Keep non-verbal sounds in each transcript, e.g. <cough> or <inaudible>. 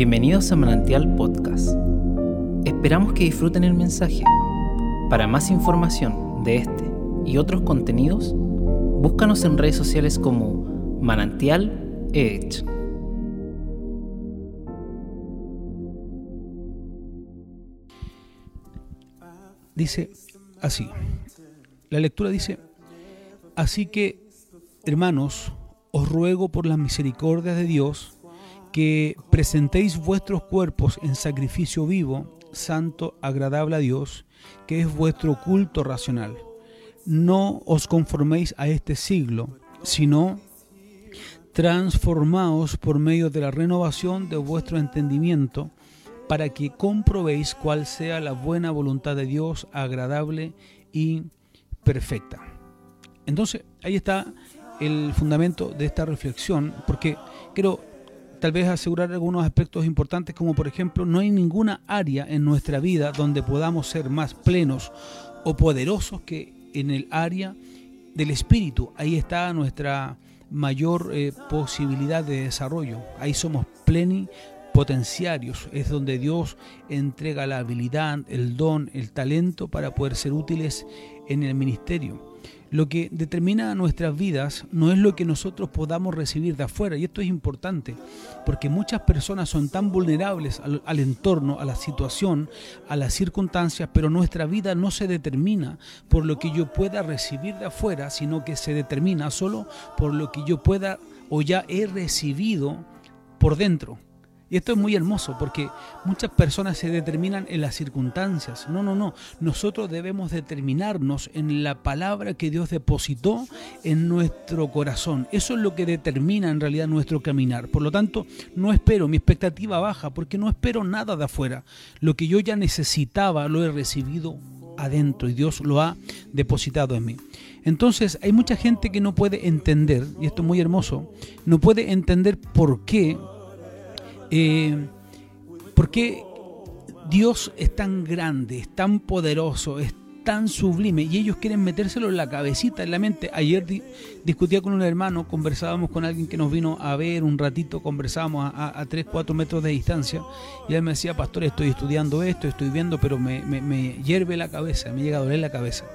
Bienvenidos a Manantial Podcast. Esperamos que disfruten el mensaje. Para más información de este y otros contenidos, búscanos en redes sociales como Manantial Edge. Dice así. La lectura dice, así que, hermanos, os ruego por la misericordia de Dios que presentéis vuestros cuerpos en sacrificio vivo, santo, agradable a Dios, que es vuestro culto racional. No os conforméis a este siglo, sino transformaos por medio de la renovación de vuestro entendimiento, para que comprobéis cuál sea la buena voluntad de Dios, agradable y perfecta. Entonces, ahí está el fundamento de esta reflexión, porque quiero tal vez asegurar algunos aspectos importantes, como por ejemplo, no hay ninguna área en nuestra vida donde podamos ser más plenos o poderosos que en el área del espíritu. Ahí está nuestra mayor eh, posibilidad de desarrollo. Ahí somos plenipotenciarios. Es donde Dios entrega la habilidad, el don, el talento para poder ser útiles en el ministerio. Lo que determina nuestras vidas no es lo que nosotros podamos recibir de afuera, y esto es importante, porque muchas personas son tan vulnerables al, entorno, a la situación, a las circunstancias, pero nuestra vida no se determina por lo que yo pueda recibir de afuera, sino que se determina solo por lo que yo pueda o ya he recibido por dentro. Y esto es muy hermoso porque muchas personas se determinan en las circunstancias. No, no, no. Nosotros debemos determinarnos en la palabra que Dios depositó en nuestro corazón. Eso es lo que determina en realidad nuestro caminar. Por lo tanto, no espero, mi expectativa baja porque no espero nada de afuera. Lo que yo ya necesitaba lo he recibido adentro y Dios lo ha depositado en mí. Entonces hay mucha gente que no puede entender, y esto es muy hermoso, no puede entender por qué eh, ¿Por qué Dios es tan grande, es tan poderoso, es tan sublime y ellos quieren metérselo en la cabecita, en la mente? Ayer discutía con un hermano, conversábamos con alguien que nos vino a ver un ratito, conversábamos a, 3, 4 metros de distancia y él me decía, pastor, estoy estudiando esto, estoy viendo, pero me, me hierve la cabeza, me llega a doler la cabeza.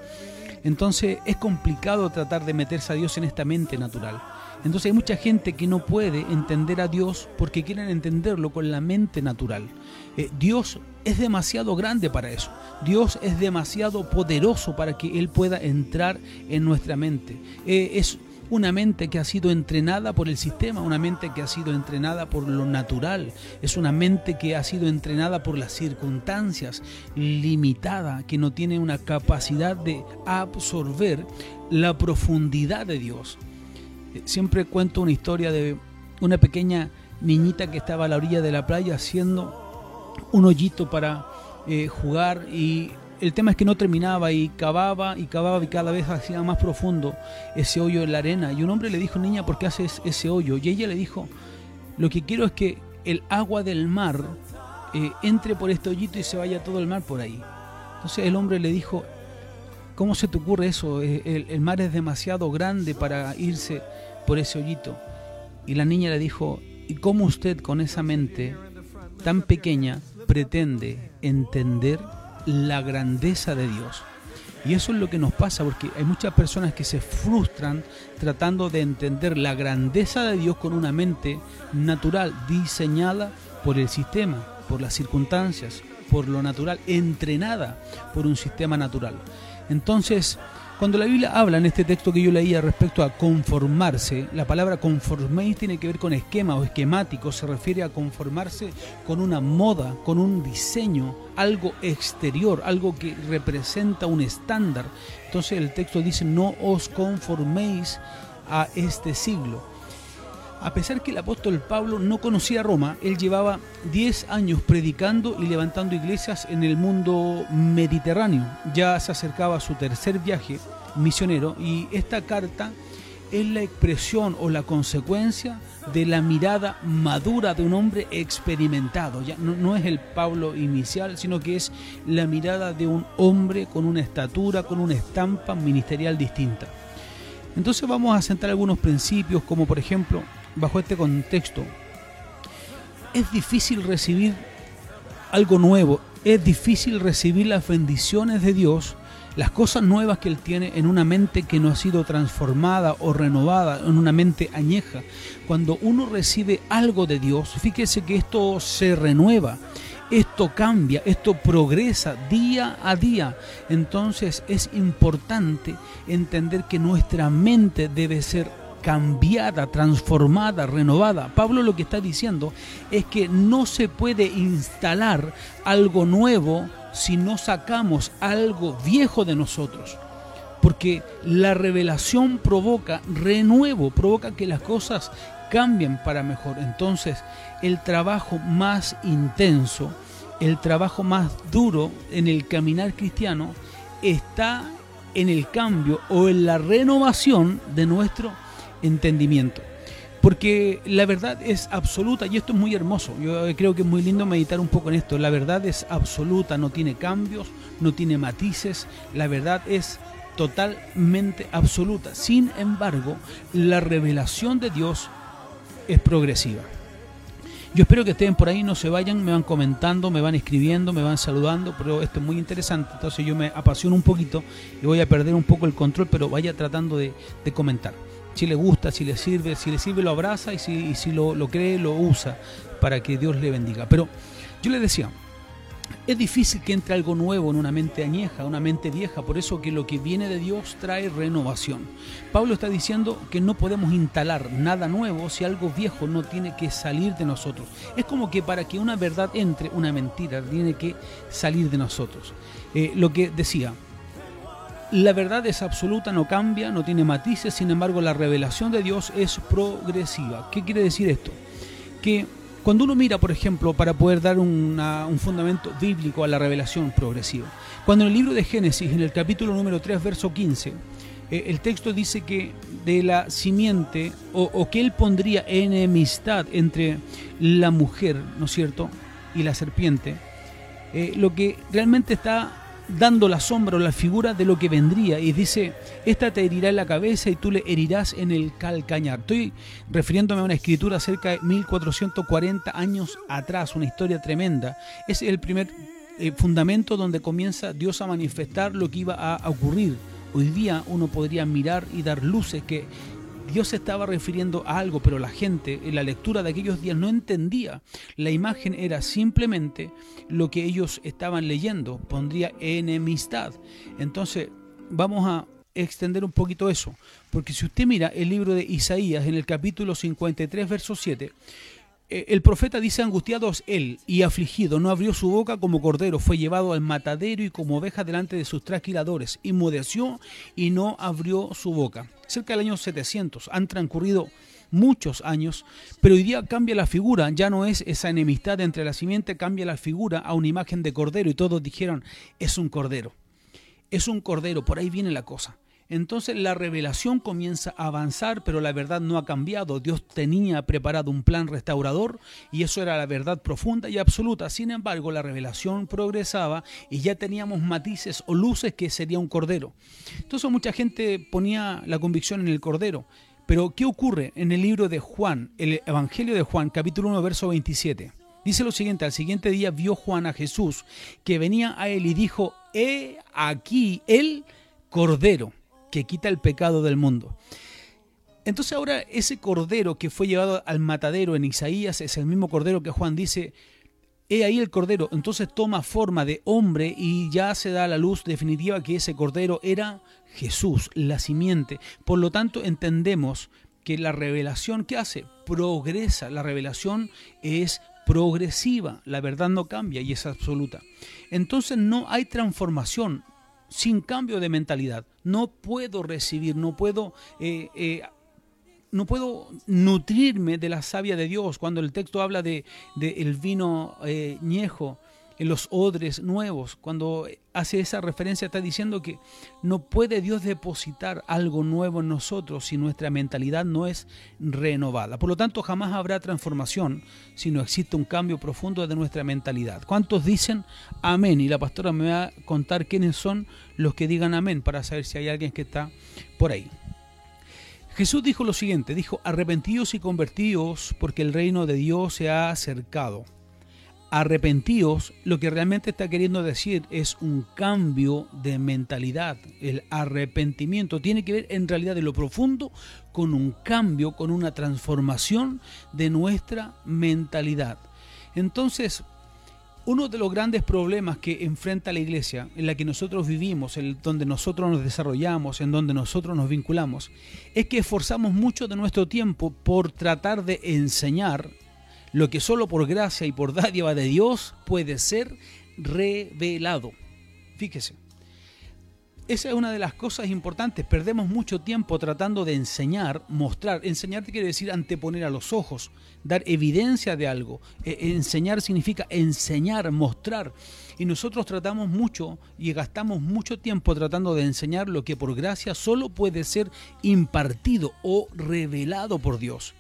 Entonces es complicado tratar de meterse a Dios en esta mente natural. Entonces hay mucha gente que no puede entender a Dios porque quieren entenderlo con la mente natural. Eh, Dios es demasiado grande para eso. Dios es demasiado poderoso para que Él pueda entrar en nuestra mente. Eh, una mente que ha sido entrenada por el sistema, una mente que ha sido entrenada por lo natural, es una mente que ha sido entrenada por las circunstancias, limitada, que no tiene una capacidad de absorber la profundidad de Dios. Eh, siempre cuento una historia de una pequeña niñita que estaba a la orilla de la playa haciendo un hoyito para eh, jugar y el tema es que no terminaba y cavaba y cavaba y cada vez hacía más profundo ese hoyo en la arena. Y un hombre le dijo, niña, ¿por qué haces ese hoyo? Y ella le dijo, lo que quiero es que el agua del mar eh, entre por este hoyito y se vaya todo el mar por ahí. Entonces el hombre le dijo, ¿cómo se te ocurre eso? el mar es demasiado grande para irse por ese hoyito. Y la niña le dijo, ¿y cómo usted con esa mente tan pequeña pretende entender la grandeza de Dios? Y eso es lo que nos pasa, porque hay muchas personas que se frustran tratando de entender la grandeza de Dios con una mente natural, diseñada por el sistema, por las circunstancias, por lo natural, entrenada por un sistema natural. Entonces, cuando la Biblia habla en este texto que yo leía respecto a conformarse, la palabra conforméis tiene que ver con esquema o esquemático, se refiere a conformarse con una moda, con un diseño, algo exterior, algo que representa un estándar. Entonces el texto dice, no os conforméis a este siglo. A pesar que el apóstol Pablo no conocía Roma, él llevaba 10 años predicando y levantando iglesias en el mundo mediterráneo. Ya se acercaba a su tercer viaje misionero y esta carta es la expresión o la consecuencia de la mirada madura de un hombre experimentado. Ya no, no, es el Pablo inicial, sino que es la mirada de un hombre con una estatura, con una estampa ministerial distinta. Entonces vamos a sentar algunos principios, como por ejemplo bajo este contexto, es difícil recibir algo nuevo, es difícil recibir las bendiciones de Dios, las cosas nuevas que Él tiene en una mente que no ha sido transformada o renovada, en una mente añeja. Cuando uno recibe algo de Dios, fíjese que esto se renueva, esto cambia, esto progresa día a día. Entonces es importante entender que nuestra mente debe ser cambiada, transformada, renovada. Pablo lo que está diciendo es que no se puede instalar algo nuevo si no sacamos algo viejo de nosotros. Porque la revelación provoca renuevo, provoca que las cosas cambien para mejor. Entonces, el trabajo más intenso, el trabajo más duro en el caminar cristiano está en el cambio o en la renovación de nuestro entendimiento. Porque la verdad es absoluta y esto es muy hermoso. Yo creo que es muy lindo meditar un poco en esto. La verdad es absoluta, no tiene cambios, no tiene matices. La verdad es totalmente absoluta. Sin embargo, la revelación de Dios es progresiva. Yo espero que estén por ahí, no se vayan, me van comentando, me van escribiendo, me van saludando, pero esto es muy interesante, entonces yo me apasiono un poquito y voy a perder un poco el control, pero vaya tratando de, comentar si le gusta, si le sirve, si le sirve lo abraza y si, si lo, lo, cree lo usa para que Dios le bendiga. Pero yo le decía, es difícil que entre algo nuevo en una mente añeja, una mente vieja, por eso que lo que viene de Dios trae renovación. Pablo está diciendo que no podemos instalar nada nuevo si algo viejo no tiene que salir de nosotros. Es como que para que una verdad entre, una mentira tiene que salir de nosotros. Eh, lo que decía, la verdad es absoluta, no cambia, no tiene matices, sin embargo la revelación de Dios es progresiva. ¿Qué quiere decir esto? Que cuando uno mira, por ejemplo, para poder dar un fundamento bíblico a la revelación progresiva, cuando en el libro de Génesis, en el capítulo número 3, verso 15, eh, el texto dice que de la simiente, o, que él pondría enemistad entre la mujer, ¿no es cierto?, y la serpiente, eh, lo que realmente está dando la sombra o la figura de lo que vendría y dice, esta te herirá en la cabeza y tú le herirás en el calcañar. Estoy refiriéndome a una escritura cerca de 1440 años atrás, una historia tremenda. Es el primer eh, fundamento donde comienza Dios a manifestar lo que iba a ocurrir. Hoy día uno podría mirar y dar luces que Dios se estaba refiriendo a algo, pero la gente en la lectura de aquellos días no entendía. La imagen era simplemente lo que ellos estaban leyendo, pondría enemistad. Entonces, vamos a extender un poquito eso, porque si usted mira el libro de Isaías en el capítulo 53, verso 7, eh, el profeta dice, angustiados él y afligido, no abrió su boca como cordero, fue llevado al matadero y como oveja delante de sus trasquiladores, inmudeció y no abrió su boca. Cerca del año 700, han transcurrido muchos años, pero hoy día cambia la figura, ya no es esa enemistad entre la simiente, cambia la figura a una imagen de cordero y todos dijeron, es un cordero, es un cordero, por ahí viene la cosa. Entonces la revelación comienza a avanzar, pero la verdad no ha cambiado. Dios tenía preparado un plan restaurador y eso era la verdad profunda y absoluta. Sin embargo, la revelación progresaba y ya teníamos matices o luces que sería un cordero. Entonces mucha gente ponía la convicción en el cordero. Pero ¿qué ocurre en el libro de Juan, el Evangelio de Juan, capítulo 1, verso 27? Dice lo siguiente, al siguiente día vio Juan a Jesús que venía a él y dijo, he aquí el cordero que quita el pecado del mundo. Entonces ahora ese cordero que fue llevado al matadero en Isaías es el mismo cordero que Juan dice, he ahí el cordero, entonces toma forma de hombre y ya se da la luz definitiva que ese cordero era Jesús, la simiente. Por lo tanto entendemos que la revelación que hace progresa, la revelación es progresiva, la verdad no cambia y es absoluta. Entonces no hay transformación, sin cambio de mentalidad. No puedo recibir, no puedo, eh, eh, no puedo nutrirme de la savia de Dios. Cuando el texto habla de, el vino eh, ñejo, en los odres nuevos. Cuando hace esa referencia está diciendo que no puede Dios depositar algo nuevo en nosotros si nuestra mentalidad no es renovada. Por lo tanto, jamás habrá transformación si no existe un cambio profundo de nuestra mentalidad. ¿Cuántos dicen amén? Y la pastora me va a contar quiénes son los que digan amén para saber si hay alguien que está por ahí. Jesús dijo lo siguiente, dijo, arrepentíos y convertíos porque el reino de Dios se ha acercado. Arrepentíos, lo que realmente está queriendo decir es un cambio de mentalidad. El arrepentimiento tiene que ver en realidad de lo profundo con un cambio, con una transformación de nuestra mentalidad. Entonces, uno de los grandes problemas que enfrenta la iglesia, en la que nosotros vivimos, en donde nosotros nos desarrollamos, en donde nosotros nos vinculamos, es que esforzamos mucho de nuestro tiempo por tratar de enseñar lo que solo por gracia y por dádiva de Dios puede ser revelado. Fíjese. Esa es una de las cosas importantes. Perdemos mucho tiempo tratando de enseñar, mostrar. Enseñar quiere decir anteponer a los ojos, dar evidencia de algo. E, enseñar significa enseñar, mostrar. Y nosotros tratamos mucho y gastamos mucho tiempo tratando de enseñar lo que por gracia solo puede ser impartido o revelado por Dios.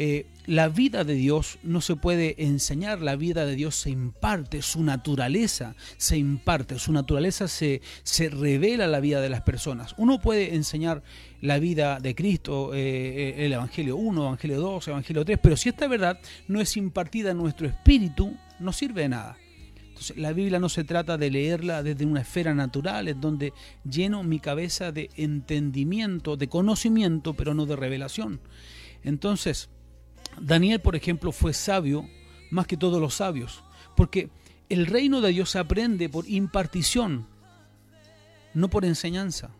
Eh, la vida de Dios no se puede enseñar, la vida de Dios se imparte, su naturaleza se imparte, su naturaleza se, se revela la vida de las personas. Uno puede enseñar la vida de Cristo, eh, eh, el Evangelio 1, Evangelio 2, Evangelio 3, pero si esta verdad no es impartida en nuestro espíritu, no sirve de nada. La Biblia no se trata de leerla desde una esfera natural, en donde lleno mi cabeza de entendimiento, de conocimiento, pero no de revelación. Entonces, Daniel, por ejemplo, fue sabio más que todos los sabios, porque el reino de Dios se aprende por impartición, no por enseñanza.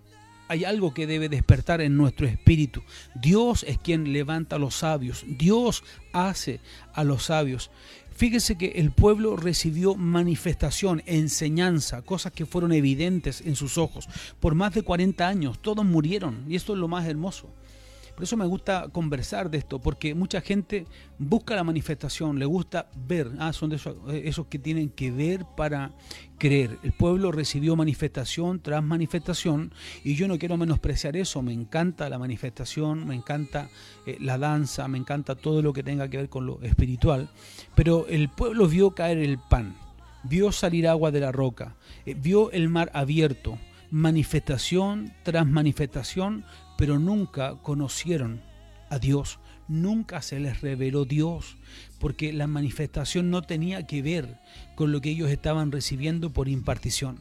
Hay algo que debe despertar en nuestro espíritu. Dios es quien levanta a los sabios. Dios hace a los sabios. Fíjese que el pueblo recibió manifestación, enseñanza, cosas que fueron evidentes en sus ojos. Por más de 40 años, todos murieron. Y esto es lo más hermoso. Por eso me gusta conversar de esto, porque mucha gente busca la manifestación, le gusta ver, ah, son esos, esos que tienen que ver para creer. El pueblo recibió manifestación tras manifestación y yo no quiero menospreciar eso, me encanta la manifestación, me encanta eh, la danza, me encanta todo lo que tenga que ver con lo espiritual, pero el pueblo vio caer el pan, vio salir agua de la roca, eh, vio el mar abierto, manifestación tras manifestación, pero nunca conocieron a Dios, nunca se les reveló Dios, porque la manifestación no tenía que ver con lo que ellos estaban recibiendo por impartición.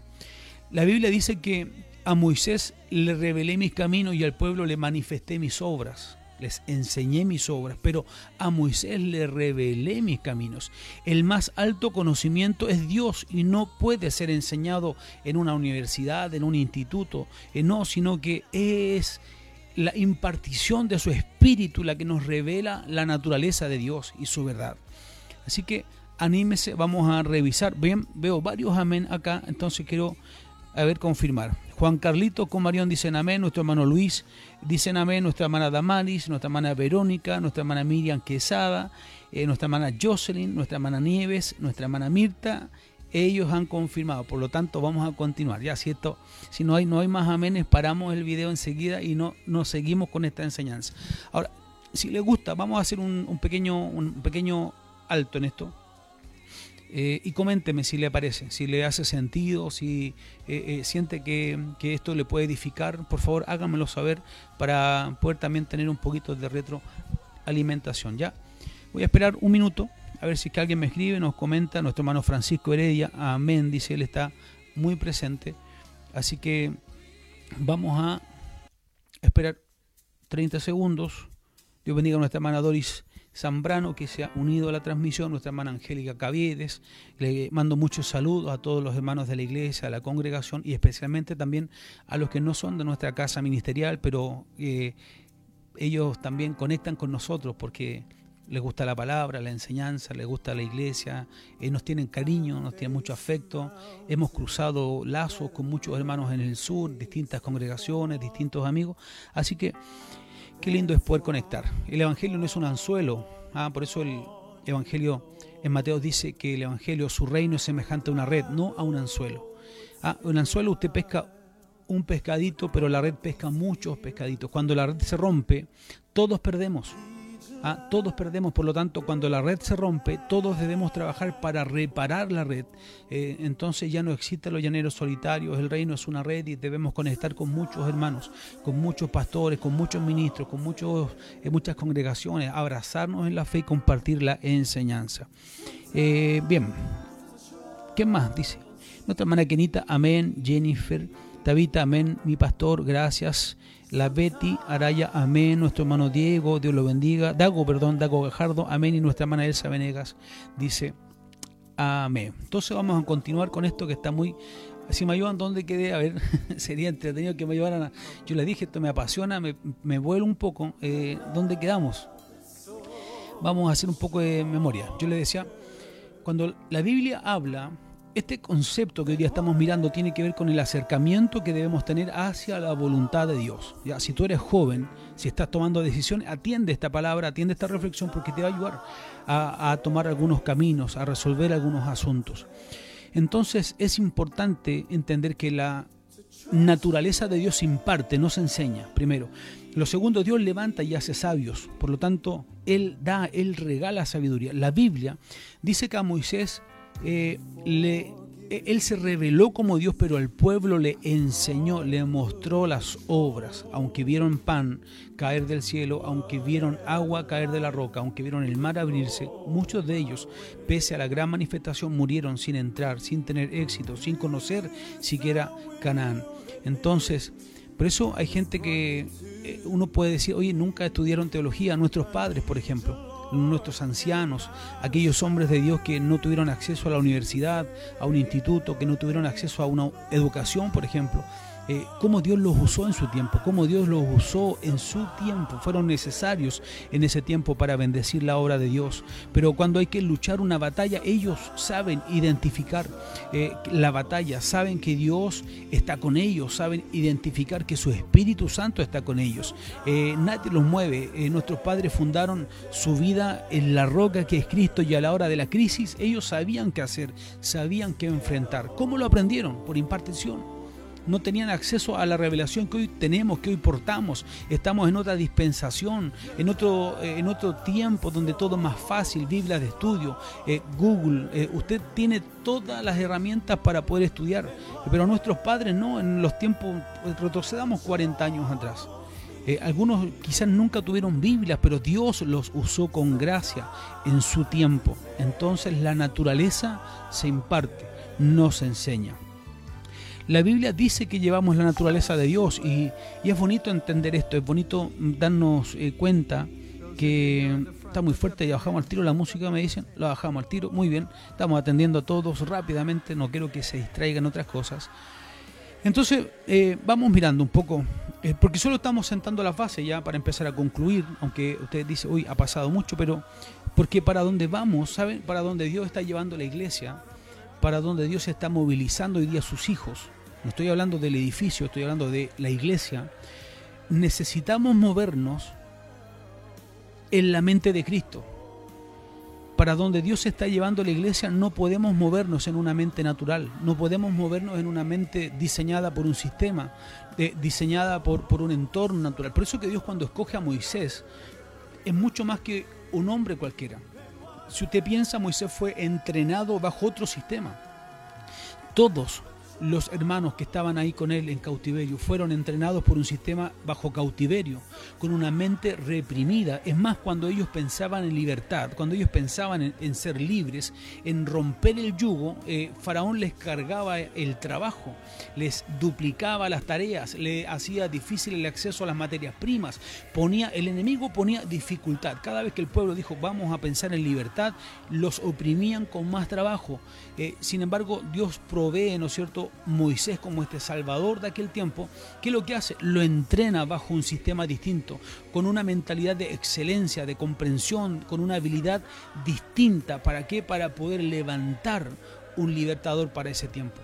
La Biblia dice que a Moisés le revelé mis caminos y al pueblo le manifesté mis obras les enseñé mis obras, pero a Moisés le revelé mis caminos. El más alto conocimiento es Dios y no puede ser enseñado en una universidad, en un instituto, eh, no, sino que es la impartición de su espíritu la que nos revela la naturaleza de Dios y su verdad. Así que anímese, vamos a revisar. Bien, veo varios amén acá, entonces quiero a confirmar. Juan Carlito con Marión dicen amén, nuestro hermano Luis dicen amén, nuestra hermana Damaris, nuestra hermana Verónica, nuestra hermana Miriam Quesada, eh, nuestra hermana Jocelyn, nuestra hermana Nieves, nuestra hermana Mirta ellos han confirmado. Por lo tanto, vamos a continuar. Ya, cierto, si no hay, no hay más amenes, paramos el video enseguida y no nos seguimos con esta enseñanza. Ahora, si les gusta, vamos a hacer un, pequeño, un pequeño alto en esto. Eh, y coménteme si le parece, si le hace sentido, si eh, eh, siente que, que, esto le puede edificar, por favor háganmelo saber para poder también tener un poquito de retroalimentación. Ya, voy a esperar un minuto a ver si es que alguien me escribe, nos comenta, nuestro hermano Francisco Heredia, amén, dice, él está muy presente. Así que vamos a esperar 30 segundos. Dios bendiga a nuestra hermana Doris Zambrano que se ha unido a la transmisión, nuestra hermana Angélica Caviedes. Le mando muchos saludos a todos los hermanos de la iglesia, a la congregación y especialmente también a los que no son de nuestra casa ministerial, pero eh, ellos también conectan con nosotros porque les gusta la palabra, la enseñanza, les gusta la iglesia, eh, nos tienen cariño, nos tienen mucho afecto. Hemos cruzado lazos con muchos hermanos en el sur, distintas congregaciones, distintos amigos. Así que qué lindo es poder conectar. El Evangelio no es un anzuelo, ¿ah? por eso el Evangelio en Mateo dice que el Evangelio, su reino es semejante a una red, no a un anzuelo. Ah, un anzuelo usted pesca un pescadito, pero la red pesca muchos pescaditos. Cuando la red se rompe, todos perdemos ¿ah? Todos perdemos, por lo tanto, cuando la red se rompe, todos debemos trabajar para reparar la red. Eh, entonces ya no existen los llaneros solitarios, el reino es una red y debemos conectar con muchos hermanos, con muchos pastores, con muchos ministros, con muchos, eh, muchas congregaciones, abrazarnos en la fe y compartir la enseñanza. Eh, bien, ¿qué más dice? Nuestra hermana Kenita, amén, Jennifer. Tabita, amén, mi pastor, gracias la Betty Araya, amén, nuestro hermano Diego, Dios lo bendiga, Dago, perdón, Dago Gajardo, amén, y nuestra hermana Elsa Venegas dice, amén. Entonces vamos a continuar con esto que está muy... Si me ayudan, ¿dónde quedé? A ver, <laughs> sería entretenido que me ayudaran a... Yo les dije, esto me apasiona, me, me vuelo un poco. Eh, ¿Dónde quedamos? Vamos a hacer un poco de memoria. Yo les decía, cuando la Biblia habla este concepto que hoy día estamos mirando tiene que ver con el acercamiento que debemos tener hacia la voluntad de Dios. Ya, si tú eres joven, si estás tomando decisiones, atiende esta palabra, atiende esta reflexión porque te va a ayudar a, tomar algunos caminos, a resolver algunos asuntos. Entonces es importante entender que la naturaleza de Dios imparte, no se enseña, primero. Lo segundo, Dios levanta y hace sabios. Por lo tanto, Él da, Él regala sabiduría. La Biblia dice que a Moisés eh, eh, él se reveló como Dios, pero al pueblo le enseñó, le mostró las obras, aunque vieron pan caer del cielo, aunque vieron agua caer de la roca, aunque vieron el mar abrirse, muchos de ellos, pese a la gran manifestación, murieron sin entrar, sin tener éxito, sin conocer siquiera Canaán. Entonces, por eso hay gente que eh, uno puede decir, oye, nunca estudiaron teología, nuestros padres, por ejemplo nuestros ancianos, aquellos hombres de Dios que no tuvieron acceso a la universidad, a un instituto, que no tuvieron acceso a una educación, por ejemplo. Eh, cómo Dios los usó en su tiempo, cómo Dios los usó en su tiempo, fueron necesarios en ese tiempo para bendecir la obra de Dios. Pero cuando hay que luchar una batalla, ellos saben identificar eh, la batalla, saben que Dios está con ellos, saben identificar que su Espíritu Santo está con ellos. Eh, nadie los mueve. nuestros padres fundaron su vida en la roca que es Cristo y a la hora de la crisis ellos sabían qué hacer, sabían qué enfrentar. ¿Cómo lo aprendieron? Por impartición no tenían acceso a la revelación que hoy tenemos, que hoy portamos. Estamos en otra dispensación, en otro, eh, en otro tiempo donde todo es más fácil, Biblia de estudio, eh, Google, eh, usted tiene todas las herramientas para poder estudiar, pero nuestros padres no, en los tiempos, retrocedamos 40 años atrás. algunos quizás nunca tuvieron Biblias, pero Dios los usó con gracia en su tiempo. Entonces la naturaleza se imparte, no se enseña. La Biblia dice que llevamos la naturaleza de Dios y, es bonito entender esto, es bonito darnos eh, cuenta que está muy fuerte y bajamos al tiro la música, me dicen, la bajamos al tiro, muy bien, estamos atendiendo a todos rápidamente, no quiero que se distraigan otras cosas. Entonces, eh, vamos mirando un poco, eh, porque solo estamos sentando la fase ya para empezar a concluir, aunque usted dice, uy, ha pasado mucho, pero porque para dónde vamos, ¿saben? Para dónde Dios está llevando la iglesia, para dónde Dios está movilizando hoy día a sus hijos no estoy hablando del edificio, estoy hablando de la iglesia, necesitamos movernos en la mente de Cristo. Para donde Dios está llevando la iglesia no podemos movernos en una mente natural, no podemos movernos en una mente diseñada por un sistema, diseñada por, por un entorno natural. Por eso que Dios cuando escoge a Moisés es mucho más que un hombre cualquiera. Si usted piensa, Moisés fue entrenado bajo otro sistema. Todos los hermanos que estaban ahí con él en cautiverio fueron entrenados por un sistema bajo cautiverio, con una mente reprimida. Es más, cuando ellos pensaban en libertad, cuando ellos pensaban en, ser libres, en romper el yugo, eh, Faraón les cargaba el trabajo, les duplicaba las tareas, le hacía difícil el acceso a las materias primas, ponía, el enemigo ponía dificultad. Cada vez que el pueblo dijo vamos a pensar en libertad, los oprimían con más trabajo. Eh, sin embargo, Dios provee, ¿no es cierto?, Moisés como este salvador de aquel tiempo, ¿qué es lo que hace? Lo entrena bajo un sistema distinto, con una mentalidad de excelencia, de comprensión, con una habilidad distinta. ¿Para qué? Para poder levantar un libertador para ese tiempo.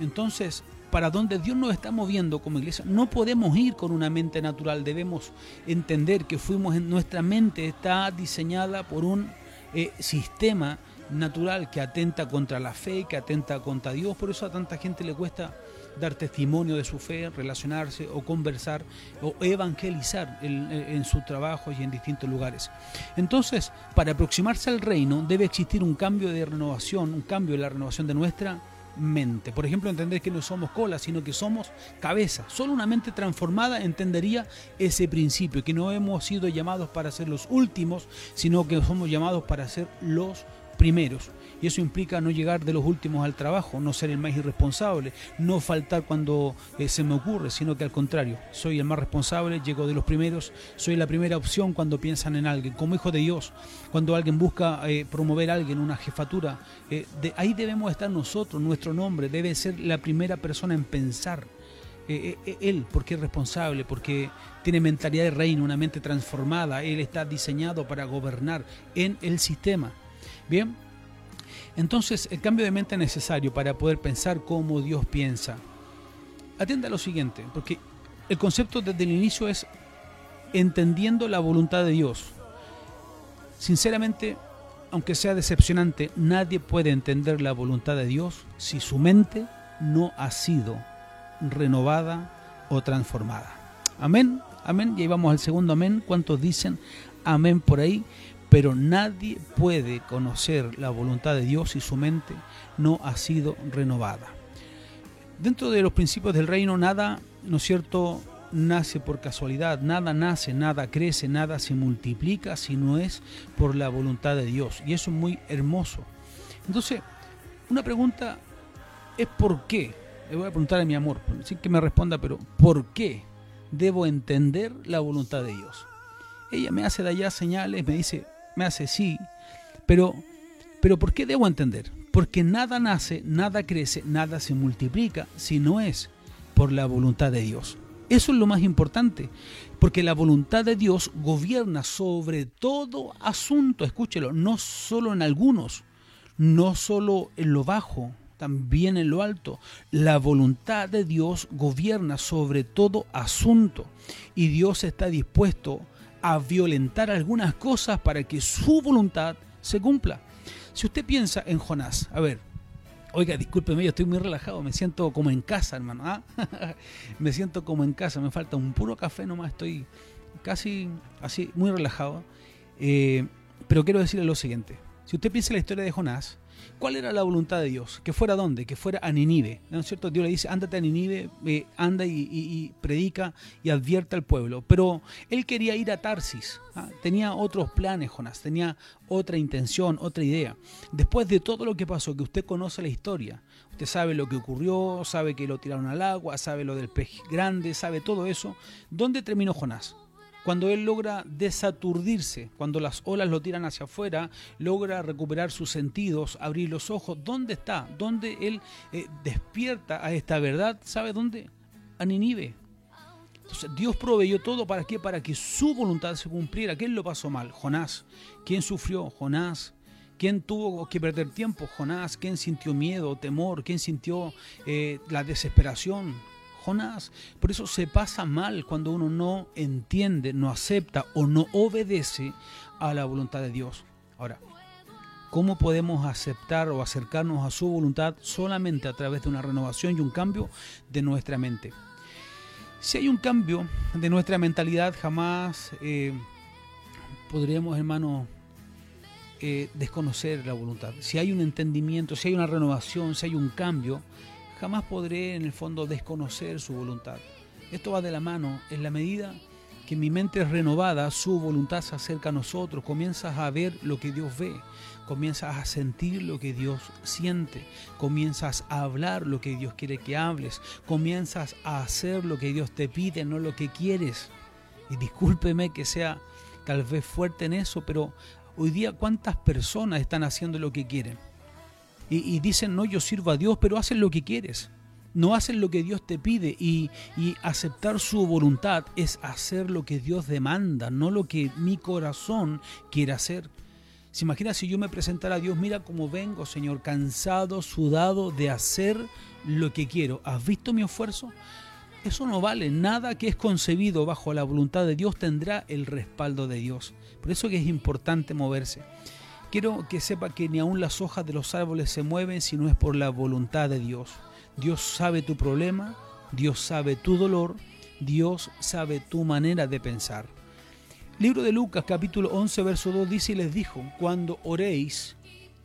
Entonces, para donde Dios nos está moviendo como iglesia, no podemos ir con una mente natural, debemos entender que fuimos en nuestra mente está diseñada por un eh, sistema natural que atenta contra la fe, que atenta contra Dios. Por eso a tanta gente le cuesta dar testimonio de su fe, relacionarse o conversar o evangelizar en, su trabajo y en distintos lugares. Entonces, para aproximarse al reino debe existir un cambio de renovación, un cambio en la renovación de nuestra mente. Por ejemplo, entender que no somos cola, sino que somos cabeza. Solo una mente transformada entendería ese principio, que no hemos sido llamados para ser los últimos, sino que somos llamados para ser los primeros. Y eso implica no llegar de los últimos al trabajo, no ser el más irresponsable, no faltar cuando eh, se me ocurre, sino que al contrario, soy el más responsable, llego de los primeros, soy la primera opción cuando piensan en alguien. Como hijo de Dios, cuando alguien busca eh, promover a alguien, una jefatura, eh, de, ahí debemos estar nosotros, nuestro nombre debe ser la primera persona en pensar. él, porque es responsable, porque tiene mentalidad de reino, una mente transformada, él está diseñado para gobernar en el sistema. Bien, entonces el cambio de mente es necesario para poder pensar como Dios piensa. Atienda a lo siguiente, porque el concepto desde el inicio es entendiendo la voluntad de Dios. Sinceramente, aunque sea decepcionante, nadie puede entender la voluntad de Dios si su mente no ha sido renovada o transformada. Amén, amén. Y ahí vamos al segundo amén. ¿Cuántos dicen amén por ahí? Pero nadie puede conocer la voluntad de Dios si su mente no ha sido renovada. Dentro de los principios del reino, nada, ¿no es cierto?, nace por casualidad, nada nace, nada crece, nada se multiplica si no es por la voluntad de Dios. Y eso es muy hermoso. Entonces, una pregunta es ¿por qué? Le voy a preguntar a mi amor, sin que me responda, pero ¿por qué debo entender la voluntad de Dios? Ella me hace de allá señales, me dice, me hace sí, pero, pero ¿por qué debo entender? Porque nada nace, nada crece, nada se multiplica si no es por la voluntad de Dios. Eso es lo más importante, porque la voluntad de Dios gobierna sobre todo asunto, escúchelo, no solo en algunos, no solo en lo bajo, también en lo alto. La voluntad de Dios gobierna sobre todo asunto y Dios está dispuesto a violentar algunas cosas para que su voluntad se cumpla. Si usted piensa en Jonás, a ver, oiga, discúlpeme, yo estoy muy relajado, me siento como en casa, hermano. ¿ah? <laughs> me siento como en casa, me falta un puro café nomás, estoy casi así, muy relajado. Eh, pero quiero decirle lo siguiente, si usted piensa en la historia de Jonás, ¿Cuál era la voluntad de Dios? Que fuera dónde? Que fuera a Ninive. ¿No es cierto? Dios le dice, ándate a Ninive, eh, anda y, predica y advierte al pueblo. Pero él quería ir a Tarsis. ¿ah? Tenía otros planes, Jonás. Tenía otra intención, otra idea. Después de todo lo que pasó, que usted conoce la historia, usted sabe lo que ocurrió, sabe que lo tiraron al agua, sabe lo del pez grande, sabe todo eso. ¿Dónde terminó Jonás? Cuando él logra desaturdirse, cuando las olas lo tiran hacia afuera, logra recuperar sus sentidos, abrir los ojos, ¿dónde está? ¿Dónde él eh, despierta a esta verdad? ¿Sabe dónde? A Ninive. Entonces, Dios proveyó todo para qué? Para que su voluntad se cumpliera. ¿Quién lo pasó mal? Jonás. ¿Quién sufrió? Jonás. ¿Quién tuvo que perder tiempo? Jonás. ¿Quién sintió miedo, temor? ¿Quién sintió eh, la desesperación? Jonás. Por eso se pasa mal cuando uno no entiende, no acepta o no obedece a la voluntad de Dios. Ahora, ¿cómo podemos aceptar o acercarnos a su voluntad solamente a través de una renovación y un cambio de nuestra mente? Si hay un cambio de nuestra mentalidad, jamás eh, podríamos, hermano, eh, desconocer la voluntad. Si hay un entendimiento, si hay una renovación, si hay un cambio, jamás podré en el fondo desconocer su voluntad. Esto va de la mano. En la medida que mi mente es renovada, su voluntad se acerca a nosotros, comienzas a ver lo que Dios ve, comienzas a sentir lo que Dios siente, comienzas a hablar lo que Dios quiere que hables, comienzas a hacer lo que Dios te pide, no lo que quieres. Y discúlpeme que sea tal vez fuerte en eso, pero hoy día cuántas personas están haciendo lo que quieren y, dicen, no, yo sirvo a Dios, pero hacen lo que quieres. No hacen lo que Dios te pide y, y, aceptar su voluntad es hacer lo que Dios demanda, no lo que mi corazón quiere hacer. ¿Se imagina si yo me presentara a Dios, mira cómo vengo, Señor, cansado, sudado de hacer lo que quiero? ¿Has visto mi esfuerzo? Eso no vale. Nada que es concebido bajo la voluntad de Dios tendrá el respaldo de Dios. Por eso que es importante moverse. Quiero que sepa que ni aun las hojas de los árboles se mueven si no es por la voluntad de Dios. Dios sabe tu problema, Dios sabe tu dolor, Dios sabe tu manera de pensar. Libro de Lucas capítulo 11 verso 2 dice y les dijo, cuando oréis,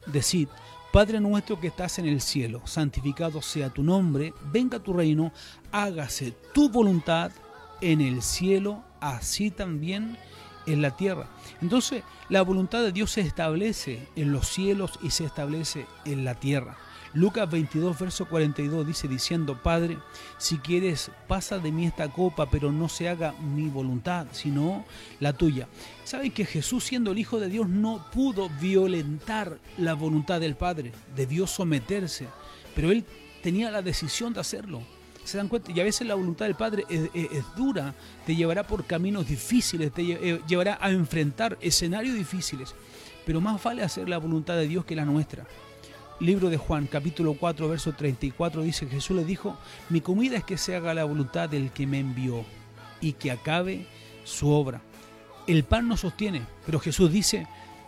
decid, Padre nuestro que estás en el cielo, santificado sea tu nombre, venga tu reino, hágase tu voluntad en el cielo, así también en la tierra. Entonces, la voluntad de Dios se establece en los cielos y se establece en la tierra. Lucas 22, verso 42 dice diciendo, Padre, si quieres, pasa de mí esta copa, pero no se haga mi voluntad, sino la tuya. ¿Saben que Jesús, siendo el Hijo de Dios, no pudo violentar la voluntad del Padre? Debió someterse, pero él tenía la decisión de hacerlo. ¿Se dan cuenta? Y a veces la voluntad del Padre es, dura, te llevará por caminos difíciles, te eh, llevará a enfrentar escenarios difíciles. Pero más vale hacer la voluntad de Dios que la nuestra. Libro de Juan, capítulo 4, verso 34, dice, Jesús le dijo, mi comida es que se haga la voluntad del que me envió y que acabe su obra. El pan nos sostiene, pero Jesús dice,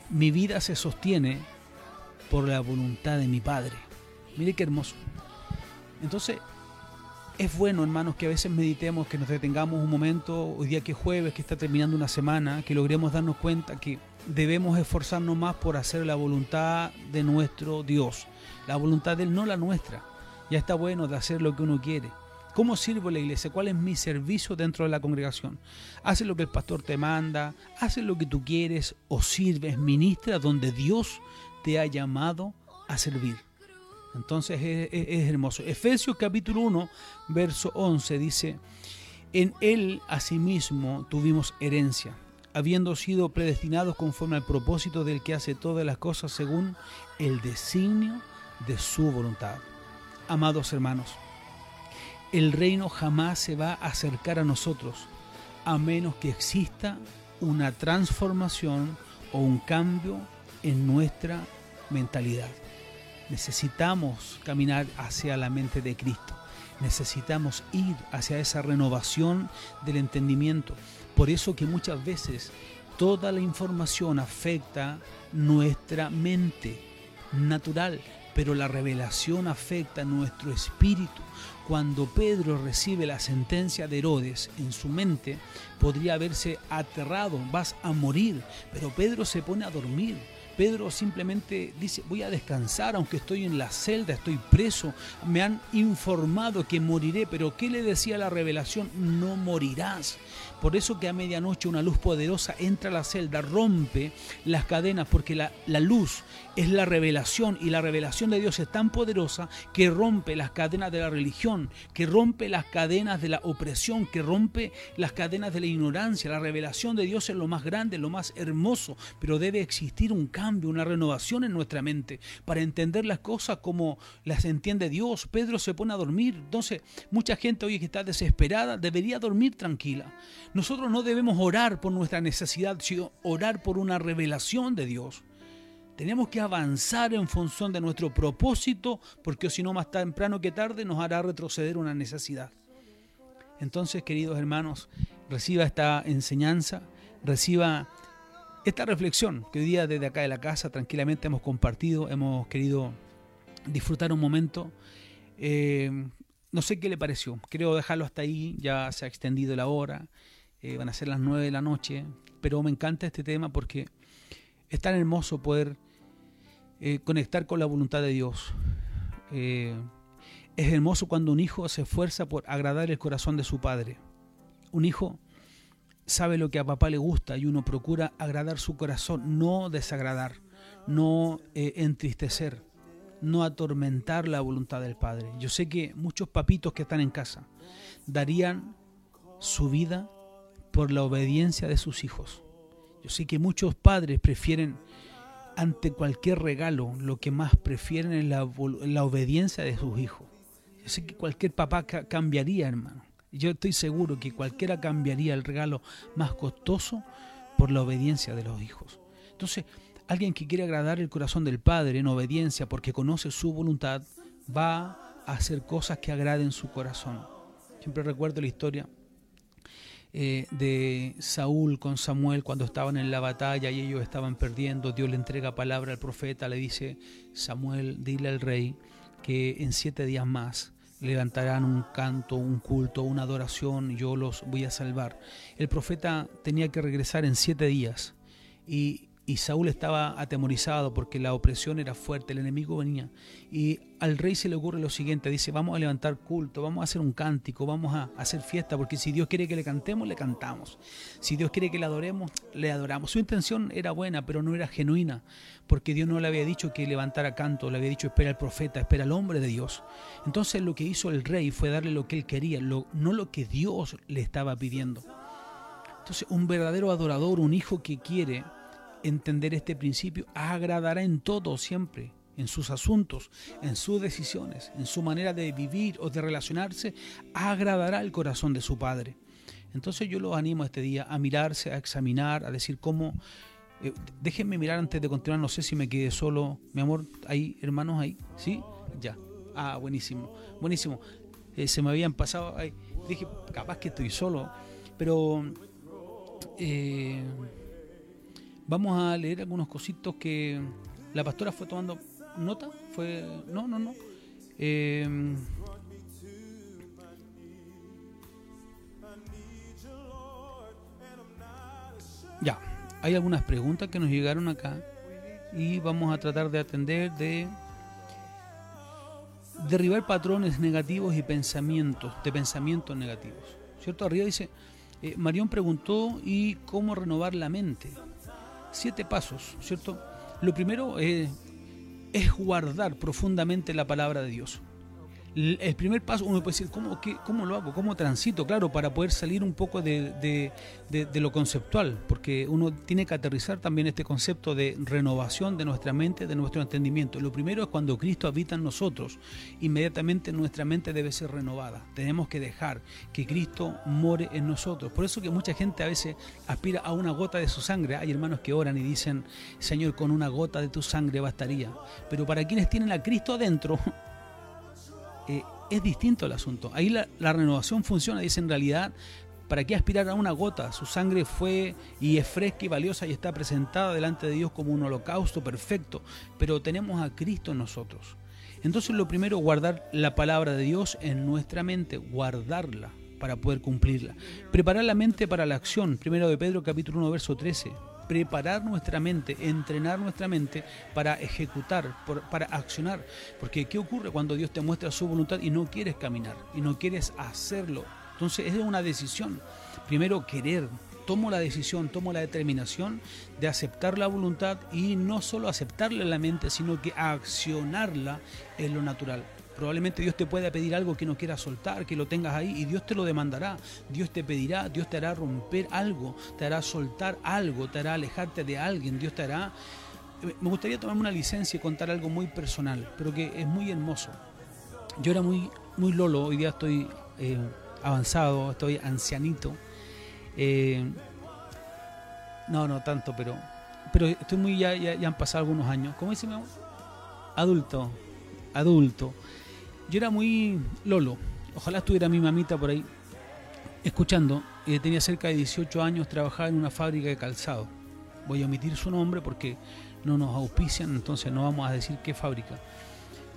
mi vida se sostiene por la voluntad de mi Padre. Mire qué hermoso. Entonces, es bueno, hermanos, que a veces meditemos, que nos detengamos un momento, hoy día que es jueves, que está terminando una semana, que logremos darnos cuenta que debemos esforzarnos más por hacer la voluntad de nuestro Dios. La voluntad de Él, no la nuestra. Ya está bueno de hacer lo que uno quiere. ¿Cómo sirvo la iglesia? ¿Cuál es mi servicio dentro de la congregación? Hace lo que el pastor te manda, hace lo que tú quieres o sirves, ministra donde Dios te ha llamado a servir. Entonces es, hermoso. Efesios capítulo 1, verso 11 dice, en Él asimismo tuvimos herencia habiendo sido predestinados conforme al propósito del que hace todas las cosas según el designio de su voluntad. Amados hermanos, el reino jamás se va a acercar a nosotros a menos que exista una transformación o un cambio en nuestra mentalidad. Necesitamos caminar hacia la mente de Cristo. Necesitamos ir hacia esa renovación del entendimiento. Por eso que muchas veces toda la información afecta nuestra mente natural, pero la revelación afecta nuestro espíritu. Cuando Pedro recibe la sentencia de Herodes en su mente, podría haberse aterrado, vas a morir, pero Pedro se pone a dormir Pedro simplemente dice, voy a descansar aunque estoy en la celda, estoy preso, me han informado que moriré, pero ¿qué le decía la revelación? No morirás. Por eso que a medianoche una luz poderosa entra a la celda, rompe las cadenas, porque la, la luz es la revelación y la revelación de Dios es tan poderosa que rompe las cadenas de la religión, que rompe las cadenas de la opresión, que rompe las cadenas de la ignorancia. La revelación de Dios es lo más grande, lo más hermoso, pero debe existir un cambio una renovación en nuestra mente para entender las cosas como las entiende Dios. Pedro se pone a dormir. Entonces, mucha gente hoy que está desesperada debería dormir tranquila. Nosotros no debemos orar por nuestra necesidad, sino orar por una revelación de Dios. Tenemos que avanzar en función de nuestro propósito, porque si no, más temprano que tarde nos hará retroceder una necesidad. Entonces, queridos hermanos, reciba esta enseñanza, reciba esta reflexión que hoy día desde acá de la casa tranquilamente hemos compartido, hemos querido disfrutar un momento. Eh, no sé qué le pareció, creo dejarlo hasta ahí, ya se ha extendido la hora, eh, van a ser las nueve de la noche, pero me encanta este tema porque es tan hermoso poder eh, conectar con la voluntad de Dios. es hermoso cuando un hijo se esfuerza por agradar el corazón de su padre. Un hijo sabe lo que a papá le gusta y uno procura agradar su corazón, no desagradar, no eh, entristecer, no atormentar la voluntad del Padre. Yo sé que muchos papitos que están en casa darían su vida por la obediencia de sus hijos. Yo sé que muchos padres prefieren ante cualquier regalo, lo que más prefieren es la, la obediencia de sus hijos. Yo sé que cualquier papá cambiaría, hermano yo estoy seguro que cualquiera cambiaría el regalo más costoso por la obediencia de los hijos. Entonces, alguien que quiere agradar el corazón del Padre en obediencia porque conoce su voluntad, va a hacer cosas que agraden su corazón. Siempre recuerdo la historia eh, de Saúl con Samuel cuando estaban en la batalla y ellos estaban perdiendo. Dios le entrega palabra al profeta, le dice, Samuel, dile al rey que en siete días más levantarán un canto, un culto, una adoración, yo los voy a salvar. El profeta tenía que regresar en siete días y, y Saúl estaba atemorizado porque la opresión era fuerte, el enemigo venía. Y al rey se le ocurre lo siguiente, dice, vamos a levantar culto, vamos a hacer un cántico, vamos a hacer fiesta, porque si Dios quiere que le cantemos, le cantamos. Si Dios quiere que le adoremos, le adoramos. Su intención era buena, pero no era genuina, porque Dios no le había dicho que levantara canto, le había dicho, espera al profeta, espera al hombre de Dios. Entonces lo que hizo el rey fue darle lo que él quería, no lo que Dios le estaba pidiendo. Entonces un verdadero adorador, un hijo que quiere entender este principio, agradará en todo siempre, en sus asuntos, en sus decisiones, en su manera de vivir o de relacionarse, agradará el corazón de su Padre. Entonces yo los animo este día a mirarse, a examinar, a decir cómo... Eh, déjenme mirar antes de continuar, no sé si me quedé solo. Mi amor, ¿hay hermanos ahí? ¿Sí? Ya. Ah, buenísimo. Buenísimo. Eh, se me habían pasado... Ahí. Dije, capaz que estoy solo. Pero... Eh, Vamos a leer algunos cositos que la pastora fue tomando nota. Fue. No, no, no. Em, ya, hay algunas preguntas que nos llegaron acá y vamos a tratar de atender de derribar patrones negativos y pensamientos, de pensamientos negativos. ¿Cierto? Arriba dice, eh, Marión preguntó, ¿y cómo renovar la mente? Siete pasos, ¿cierto? Lo primero es guardar profundamente la palabra de Dios el primer paso, uno puede decir, ¿cómo, ¿cómo lo hago? ¿Cómo transito? Claro, para poder salir un poco de, lo conceptual, porque uno tiene que aterrizar también este concepto de renovación de nuestra mente, de nuestro entendimiento. Lo primero es cuando Cristo habita en nosotros, inmediatamente nuestra mente debe ser renovada. Tenemos que dejar que Cristo more en nosotros. Por eso que mucha gente a veces aspira a una gota de su sangre. Hay hermanos que oran y dicen, Señor, con una gota de tu sangre bastaría. Pero para quienes tienen a Cristo adentro, <laughs> eh, es distinto el asunto. Ahí la, renovación funciona, dice en realidad, ¿para qué aspirar a una gota? Su sangre fue y es fresca y valiosa y está presentada delante de Dios como un holocausto perfecto, pero tenemos a Cristo en nosotros. Entonces lo primero, guardar la palabra de Dios en nuestra mente, guardarla para poder cumplirla. Preparar la mente para la acción. Primero de Pedro capítulo 1 verso 13 preparar nuestra mente, entrenar nuestra mente para ejecutar, para accionar. Porque ¿qué ocurre cuando Dios te muestra su voluntad y no quieres caminar y no quieres hacerlo? Entonces es una decisión. Primero querer, tomo la decisión, tomo la determinación de aceptar la voluntad y no solo aceptarla en la mente, sino que accionarla en lo natural. Probablemente Dios te pueda pedir algo que no quieras soltar, que lo tengas ahí y Dios te lo demandará. Dios te pedirá, Dios te hará romper algo, te hará soltar algo, te hará alejarte de alguien, Dios te hará... Me gustaría tomarme una licencia y contar algo muy personal, pero que es muy hermoso. Yo era muy, muy lolo, hoy día estoy eh, avanzado, estoy ancianito. Eh, no, no tanto, pero pero estoy muy ya, ya, han pasado algunos años. ¿Cómo dice mi? Adulto, adulto. Yo era muy lolo. Ojalá estuviera mi mamita por ahí escuchando. Eh, tenía cerca de 18 años, trabajaba en una fábrica de calzado. Voy a omitir su nombre porque no nos auspician, entonces no vamos a decir qué fábrica.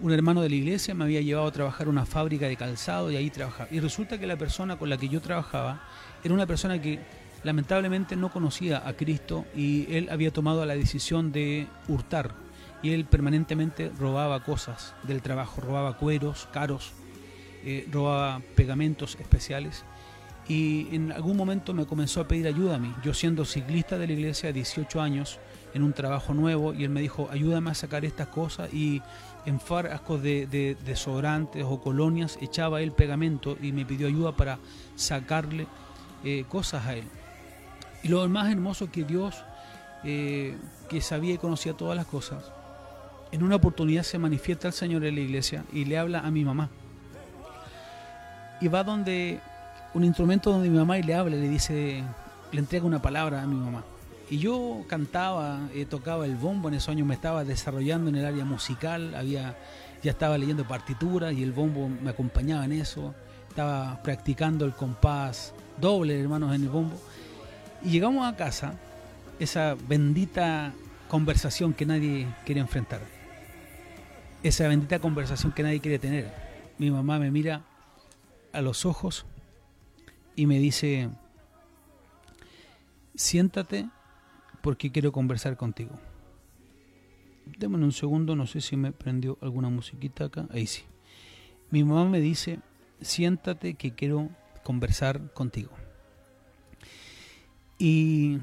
Un hermano de la iglesia me había llevado a trabajar una fábrica de calzado y ahí trabajaba. Y resulta que la persona con la que yo trabajaba era una persona que lamentablemente no conocía a Cristo y él había tomado la decisión de hurtar y él permanentemente robaba cosas del trabajo, robaba cueros caros, eh, robaba pegamentos especiales. Y en algún momento me comenzó a pedir ayuda a mí, yo siendo ciclista de la iglesia 18 años en un trabajo nuevo y él me dijo ayúdame a sacar estas cosas y en frascos de, de, de o colonias echaba el pegamento y me pidió ayuda para sacarle eh, cosas a él. Y lo más hermoso que Dios, eh, que sabía y conocía todas las cosas, en una oportunidad se manifiesta el Señor en la iglesia y le habla a mi mamá. Y va donde un instrumento donde mi mamá y le habla, le dice, le entrega una palabra a mi mamá. Y yo cantaba, eh, tocaba el bombo en esos años, me estaba desarrollando en el área musical, había, ya estaba leyendo partituras y el bombo me acompañaba en eso. Estaba practicando el compás doble, hermanos, en el bombo. Y llegamos a casa, esa bendita conversación que nadie quiere enfrentar esa bendita conversación que nadie quiere tener. mi mamá me mira a los ojos y me dice, siéntate porque quiero conversar contigo. Démosle un segundo, no sé si me prendió alguna musiquita acá. Ahí sí. Mi mamá me dice, siéntate que quiero conversar contigo. Y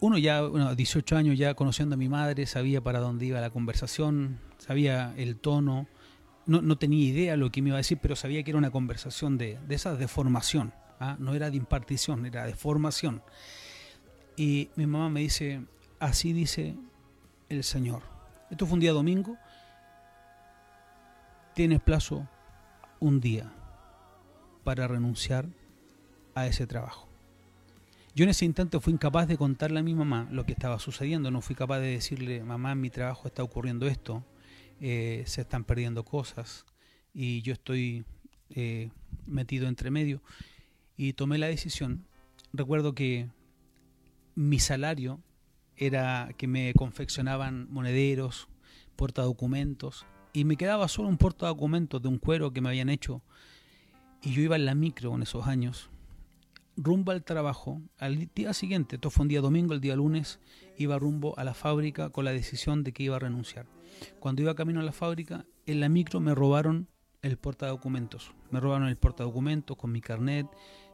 uno ya, bueno, 18 años ya conociendo a mi madre, sabía para dónde iba la conversación, sabía el tono, no, tenía idea lo que me iba a decir, pero sabía que era una conversación de, de esas de formación, ¿ah? no era de impartición, era de formación. Y mi mamá me dice, así dice el Señor. Esto fue un día domingo, tienes plazo un día para renunciar a ese trabajo. Yo en ese instante fui incapaz de contarle a mi mamá lo que estaba sucediendo, no fui capaz de decirle, mamá, en mi trabajo está ocurriendo esto, eh, se están perdiendo cosas y yo estoy eh, metido entre medio. Y tomé la decisión. Recuerdo que mi salario era que me confeccionaban monederos, portadocumentos, y me quedaba solo un portadocumentos de un cuero que me habían hecho. Y yo iba en la micro en esos años rumbo al trabajo, al día siguiente, esto fue un día domingo, el día lunes, iba rumbo a la fábrica con la decisión de que iba a renunciar. Cuando iba camino a la fábrica, en la micro me robaron el portadocumentos. Me robaron el portadocumentos con mi carnet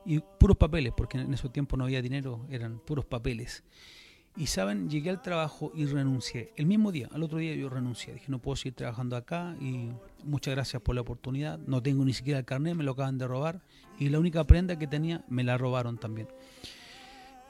y puros papeles, porque en ese tiempo no había dinero, eran puros papeles. Y saben, llegué al trabajo y renuncié. El mismo día, al otro día yo renuncié. Dije, no puedo seguir trabajando acá y muchas gracias por la oportunidad. No tengo ni siquiera el carnet, me lo acaban de robar. Y la única prenda que tenía me la robaron también.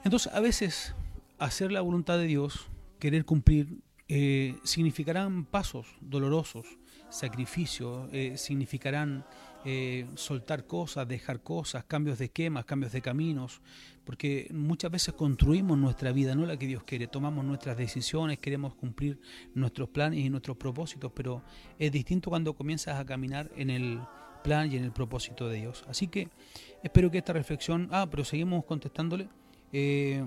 Entonces, a veces, hacer la voluntad de Dios, querer cumplir, eh, significarán pasos dolorosos, sacrificios, eh, significarán eh, soltar cosas, dejar cosas, cambios de esquemas, cambios de caminos, porque muchas veces construimos nuestra vida, no la que Dios quiere, tomamos nuestras decisiones, queremos cumplir nuestros planes y nuestros propósitos, pero es distinto cuando comienzas a caminar en el plan y en el propósito de Dios. Así que espero que esta reflexión, ah, pero seguimos contestándole. Eh,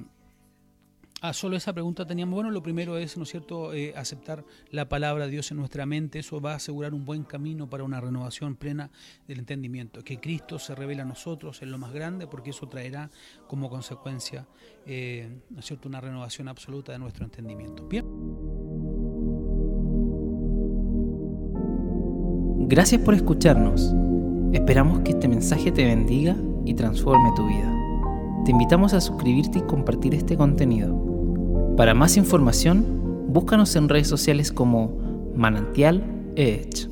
Ah, solo esa pregunta teníamos. Bueno, lo primero es, ¿no es cierto?, eh, aceptar la palabra de Dios en nuestra mente. Eso va a asegurar un buen camino para una renovación plena del entendimiento. Que Cristo se revela a nosotros en lo más grande, porque eso traerá como consecuencia, eh, ¿no es cierto?, una renovación absoluta de nuestro entendimiento. Bien. Gracias por escucharnos. Esperamos que este mensaje te bendiga y transforme tu vida. Te invitamos a suscribirte y compartir este contenido. Para más información, búscanos en redes sociales como Manantial Edge.